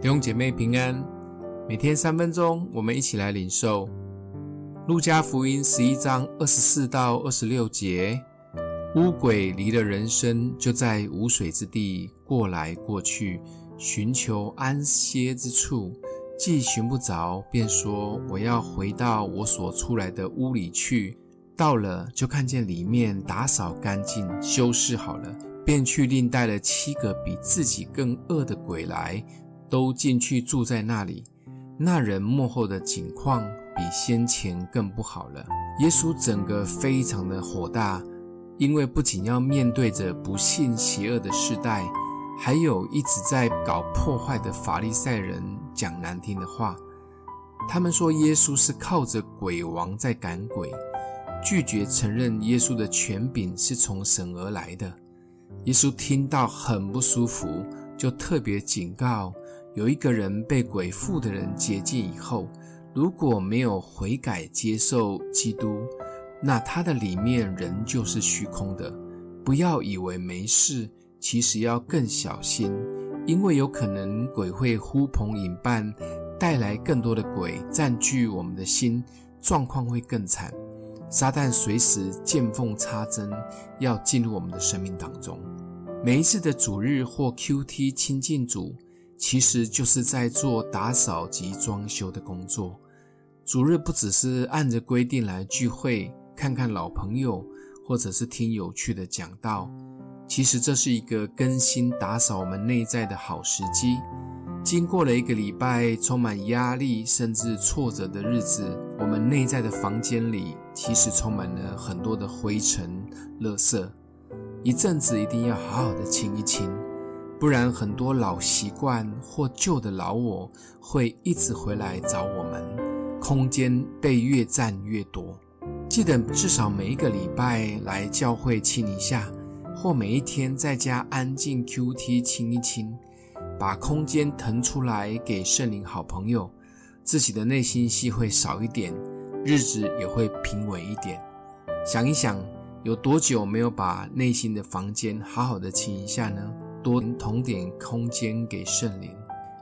弟兄姐妹平安，每天三分钟，我们一起来领受路加福音十一章二十四到二十六节。乌鬼离了人身，就在无水之地过来过去，寻求安歇之处。既寻不着，便说：“我要回到我所出来的屋里去。”到了，就看见里面打扫干净，修饰好了，便去另带了七个比自己更恶的鬼来，都进去住在那里。那人幕后的景况比先前更不好了。耶稣整个非常的火大。因为不仅要面对着不信邪恶的世代，还有一直在搞破坏的法利赛人讲难听的话。他们说耶稣是靠着鬼王在赶鬼，拒绝承认耶稣的权柄是从神而来的。耶稣听到很不舒服，就特别警告：有一个人被鬼附的人接近以后，如果没有悔改接受基督，那他的里面仍就是虚空的，不要以为没事，其实要更小心，因为有可能鬼会呼朋引伴，带来更多的鬼占据我们的心，状况会更惨。撒旦随时见缝插针，要进入我们的生命当中。每一次的主日或 QT 亲近主，其实就是在做打扫及装修的工作。主日不只是按着规定来聚会。看看老朋友，或者是听有趣的讲道，其实这是一个更新打扫我们内在的好时机。经过了一个礼拜充满压力甚至挫折的日子，我们内在的房间里其实充满了很多的灰尘、垃圾。一阵子一定要好好的清一清，不然很多老习惯或旧的老我会一直回来找我们，空间被越占越多。记得至少每一个礼拜来教会清一下，或每一天在家安静 QT 清一清，把空间腾出来给圣灵好朋友，自己的内心戏会少一点，日子也会平稳一点。想一想，有多久没有把内心的房间好好的清一下呢？多腾点空间给圣灵。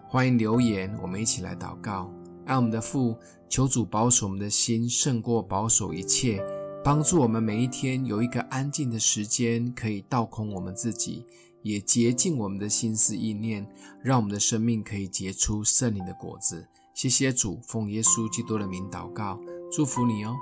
欢迎留言，我们一起来祷告。爱我们的父，求主保守我们的心胜过保守一切，帮助我们每一天有一个安静的时间，可以倒空我们自己，也洁净我们的心思意念，让我们的生命可以结出圣灵的果子。谢谢主，奉耶稣基督的名祷告，祝福你哦。